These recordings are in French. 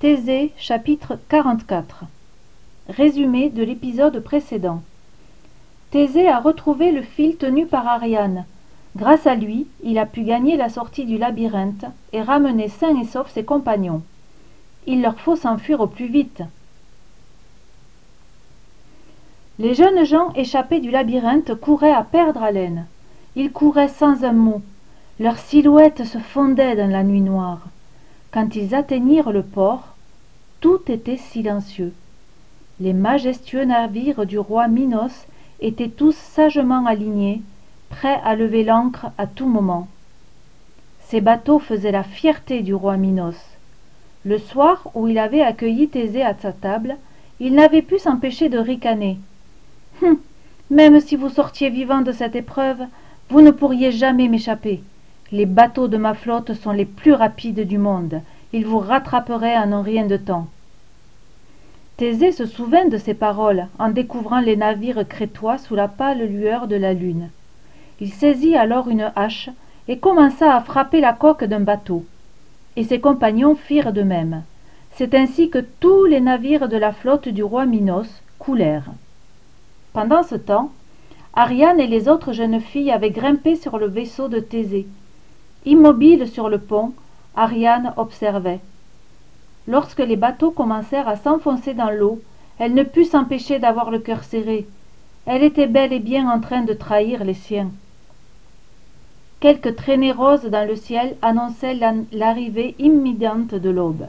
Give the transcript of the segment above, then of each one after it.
Thésée chapitre 44 Résumé de l'épisode précédent Thésée a retrouvé le fil tenu par Ariane. Grâce à lui, il a pu gagner la sortie du labyrinthe et ramener sains et saufs ses compagnons. Il leur faut s'enfuir au plus vite. Les jeunes gens échappés du labyrinthe couraient à perdre haleine. Ils couraient sans un mot. Leurs silhouettes se fondaient dans la nuit noire. Quand ils atteignirent le port, tout était silencieux. Les majestueux navires du roi Minos étaient tous sagement alignés, prêts à lever l'ancre à tout moment. Ces bateaux faisaient la fierté du roi Minos. Le soir où il avait accueilli Thésée à sa table, il n'avait pu s'empêcher de ricaner. Hum, même si vous sortiez vivant de cette épreuve, vous ne pourriez jamais m'échapper. Les bateaux de ma flotte sont les plus rapides du monde. Ils vous rattraperaient en un rien de temps. Thésée se souvint de ces paroles en découvrant les navires crétois sous la pâle lueur de la lune. Il saisit alors une hache et commença à frapper la coque d'un bateau. Et ses compagnons firent de même. C'est ainsi que tous les navires de la flotte du roi Minos coulèrent. Pendant ce temps, Ariane et les autres jeunes filles avaient grimpé sur le vaisseau de Thésée. Immobile sur le pont, Ariane observait. Lorsque les bateaux commencèrent à s'enfoncer dans l'eau, elle ne put s'empêcher d'avoir le cœur serré. Elle était bel et bien en train de trahir les siens. Quelques traînées roses dans le ciel annonçaient l'arrivée imminente de l'aube.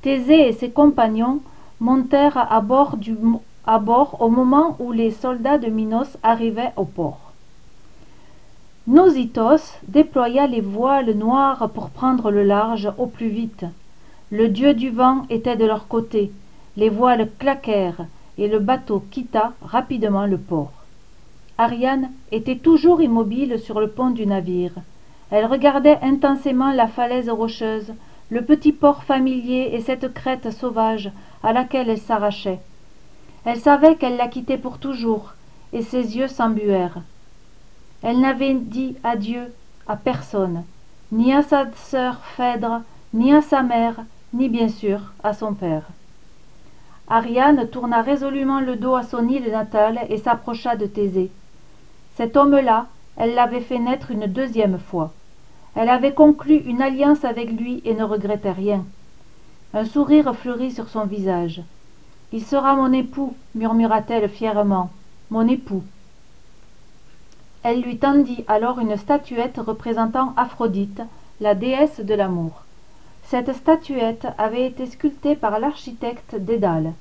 Thésée et ses compagnons montèrent à bord au moment où les soldats de Minos arrivaient au port. Nosithos déploya les voiles noires pour prendre le large au plus vite. Le dieu du vent était de leur côté. Les voiles claquèrent et le bateau quitta rapidement le port. Ariane était toujours immobile sur le pont du navire. Elle regardait intensément la falaise rocheuse, le petit port familier et cette crête sauvage à laquelle elle s'arrachait. Elle savait qu'elle la quittait pour toujours, et ses yeux s'embuèrent. Elle n'avait dit adieu à personne, ni à sa sœur Phèdre, ni à sa mère, ni bien sûr à son père. Ariane tourna résolument le dos à son île natale et s'approcha de Thésée. Cet homme-là, elle l'avait fait naître une deuxième fois. Elle avait conclu une alliance avec lui et ne regrettait rien. Un sourire fleurit sur son visage. Il sera mon époux, murmura-t-elle fièrement. Mon époux. Elle lui tendit alors une statuette représentant Aphrodite, la déesse de l'amour. Cette statuette avait été sculptée par l'architecte Dédale.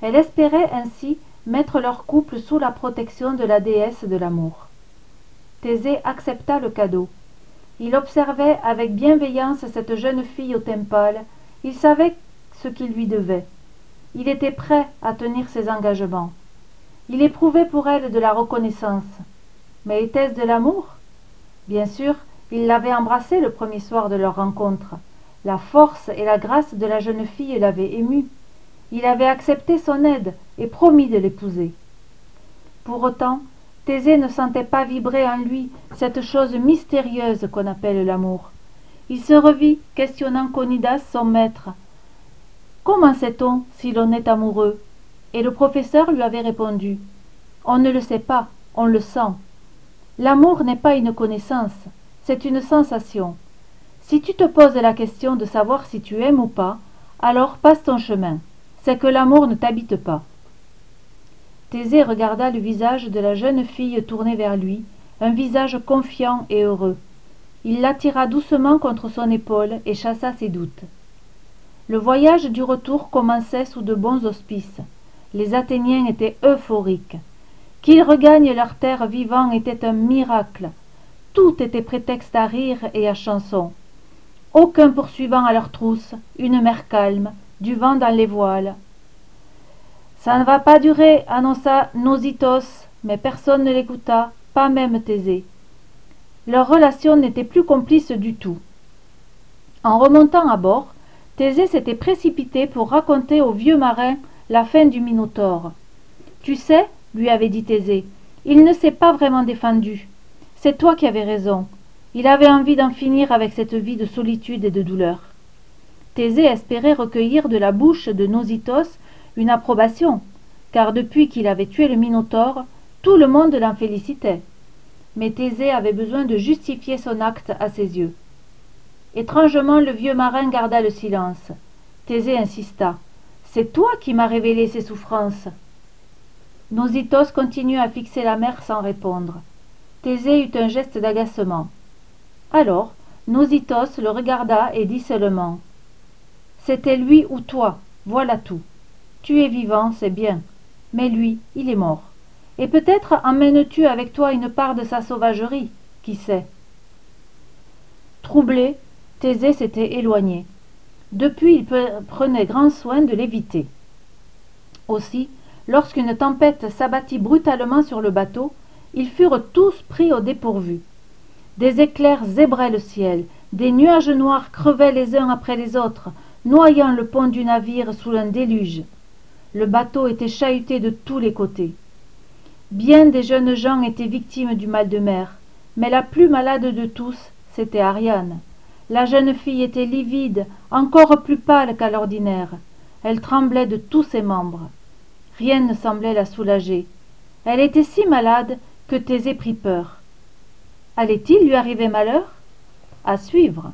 Elle espérait ainsi mettre leur couple sous la protection de la déesse de l'amour. Thésée accepta le cadeau. Il observait avec bienveillance cette jeune fille au teint pâle. Il savait ce qu'il lui devait. Il était prêt à tenir ses engagements. Il éprouvait pour elle de la reconnaissance. Mais était-ce de l'amour? Bien sûr, il l'avait embrassée le premier soir de leur rencontre. La force et la grâce de la jeune fille l'avaient ému. Il avait accepté son aide et promis de l'épouser. Pour autant, Thésée ne sentait pas vibrer en lui cette chose mystérieuse qu'on appelle l'amour. Il se revit, questionnant Conidas, son maître, Comment sait-on si l'on est amoureux? Et le professeur lui avait répondu On ne le sait pas, on le sent. L'amour n'est pas une connaissance, c'est une sensation. Si tu te poses la question de savoir si tu aimes ou pas, alors passe ton chemin. C'est que l'amour ne t'habite pas. Thésée regarda le visage de la jeune fille tourné vers lui, un visage confiant et heureux. Il l'attira doucement contre son épaule et chassa ses doutes. Le voyage du retour commençait sous de bons auspices. Les Athéniens étaient euphoriques. Qu'ils regagnent leur terre vivant était un miracle. Tout était prétexte à rire et à chanson. Aucun poursuivant à leur trousse, une mer calme, du vent dans les voiles. Ça ne va pas durer, annonça Nosithos, mais personne ne l'écouta, pas même Thésée. Leur relation n'était plus complice du tout. En remontant à bord, Thésée s'était précipité pour raconter au vieux marin la fin du Minotaure. Tu sais, lui avait dit Thésée, il ne s'est pas vraiment défendu. C'est toi qui avais raison. Il avait envie d'en finir avec cette vie de solitude et de douleur. thésée espérait recueillir de la bouche de nosithos une approbation car depuis qu'il avait tué le minotaure tout le monde l'en félicitait. Mais thésée avait besoin de justifier son acte à ses yeux. Étrangement le vieux marin garda le silence. Thésée insista. C'est toi qui m'as révélé ces souffrances. Nosithos continua à fixer la mer sans répondre. Thésée eut un geste d'agacement alors nosithos le regarda et dit seulement c'était lui ou toi voilà tout. Tu es vivant c'est bien. Mais lui il est mort. Et peut-être emmènes-tu avec toi une part de sa sauvagerie qui sait troublé thésée s'était éloigné. Depuis il prenait grand soin de l'éviter. Aussi lorsqu'une tempête s'abattit brutalement sur le bateau ils furent tous pris au dépourvu des éclairs zébraient le ciel. Des nuages noirs crevaient les uns après les autres noyant le pont du navire sous un déluge. Le bateau était chahuté de tous les côtés. Bien des jeunes gens étaient victimes du mal de mer. Mais la plus malade de tous c'était ariane. La jeune fille était livide encore plus pâle qu'à l'ordinaire. Elle tremblait de tous ses membres. Rien ne semblait la soulager. Elle était si malade que thésée prit peur allait-il lui arriver malheur? À suivre